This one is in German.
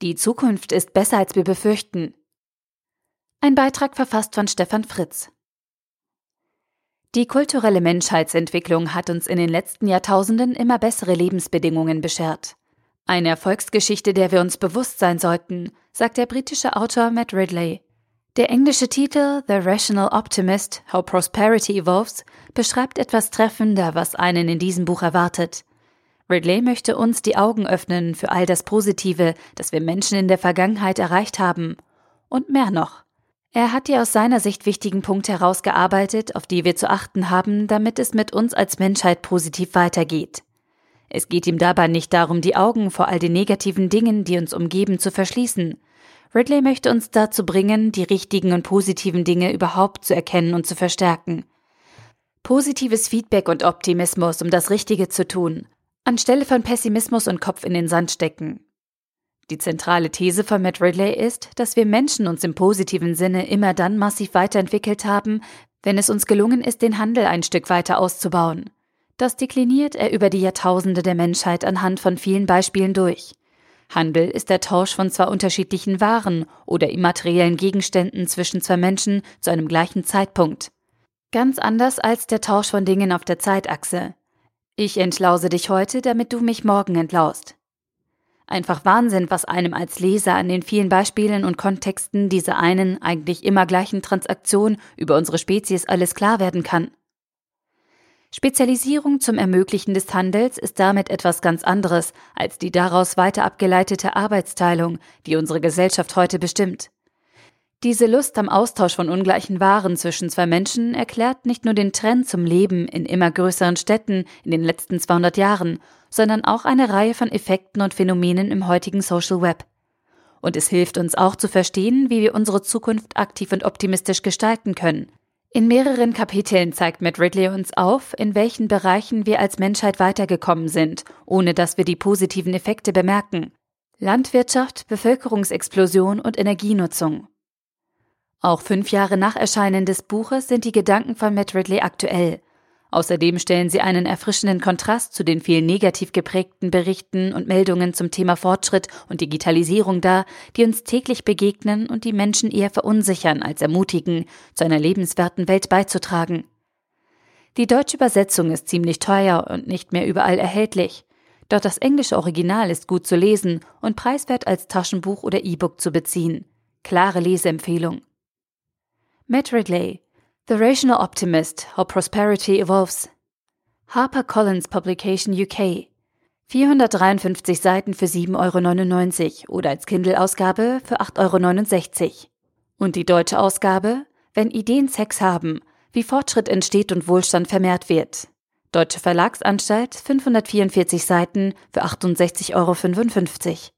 Die Zukunft ist besser, als wir befürchten. Ein Beitrag verfasst von Stefan Fritz. Die kulturelle Menschheitsentwicklung hat uns in den letzten Jahrtausenden immer bessere Lebensbedingungen beschert. Eine Erfolgsgeschichte, der wir uns bewusst sein sollten, sagt der britische Autor Matt Ridley. Der englische Titel The Rational Optimist, How Prosperity Evolves beschreibt etwas treffender, was einen in diesem Buch erwartet. Ridley möchte uns die Augen öffnen für all das Positive, das wir Menschen in der Vergangenheit erreicht haben. Und mehr noch. Er hat die aus seiner Sicht wichtigen Punkte herausgearbeitet, auf die wir zu achten haben, damit es mit uns als Menschheit positiv weitergeht. Es geht ihm dabei nicht darum, die Augen vor all den negativen Dingen, die uns umgeben, zu verschließen. Ridley möchte uns dazu bringen, die richtigen und positiven Dinge überhaupt zu erkennen und zu verstärken. Positives Feedback und Optimismus, um das Richtige zu tun, anstelle von Pessimismus und Kopf in den Sand stecken. Die zentrale These von Matt Ridley ist, dass wir Menschen uns im positiven Sinne immer dann massiv weiterentwickelt haben, wenn es uns gelungen ist, den Handel ein Stück weiter auszubauen. Das dekliniert er über die Jahrtausende der Menschheit anhand von vielen Beispielen durch. Handel ist der Tausch von zwei unterschiedlichen Waren oder immateriellen Gegenständen zwischen zwei Menschen zu einem gleichen Zeitpunkt. Ganz anders als der Tausch von Dingen auf der Zeitachse. Ich entlause dich heute, damit du mich morgen entlaust. Einfach Wahnsinn, was einem als Leser an den vielen Beispielen und Kontexten dieser einen eigentlich immer gleichen Transaktion über unsere Spezies alles klar werden kann. Spezialisierung zum Ermöglichen des Handels ist damit etwas ganz anderes als die daraus weiter abgeleitete Arbeitsteilung, die unsere Gesellschaft heute bestimmt. Diese Lust am Austausch von ungleichen Waren zwischen zwei Menschen erklärt nicht nur den Trend zum Leben in immer größeren Städten in den letzten 200 Jahren, sondern auch eine Reihe von Effekten und Phänomenen im heutigen Social Web. Und es hilft uns auch zu verstehen, wie wir unsere Zukunft aktiv und optimistisch gestalten können. In mehreren Kapiteln zeigt Matt Ridley uns auf, in welchen Bereichen wir als Menschheit weitergekommen sind, ohne dass wir die positiven Effekte bemerken. Landwirtschaft, Bevölkerungsexplosion und Energienutzung. Auch fünf Jahre nach Erscheinen des Buches sind die Gedanken von Matt Ridley aktuell. Außerdem stellen sie einen erfrischenden Kontrast zu den vielen negativ geprägten Berichten und Meldungen zum Thema Fortschritt und Digitalisierung dar, die uns täglich begegnen und die Menschen eher verunsichern als ermutigen, zu einer lebenswerten Welt beizutragen. Die deutsche Übersetzung ist ziemlich teuer und nicht mehr überall erhältlich. Doch das englische Original ist gut zu lesen und preiswert als Taschenbuch oder E-Book zu beziehen. Klare Leseempfehlung. Matt Ridley, The Rational Optimist, How Prosperity Evolves. HarperCollins Publication UK. 453 Seiten für 7,99 Euro oder als Kindle-Ausgabe für 8,69 Euro. Und die deutsche Ausgabe, wenn Ideen Sex haben, wie Fortschritt entsteht und Wohlstand vermehrt wird. Deutsche Verlagsanstalt, 544 Seiten für 68,55 Euro.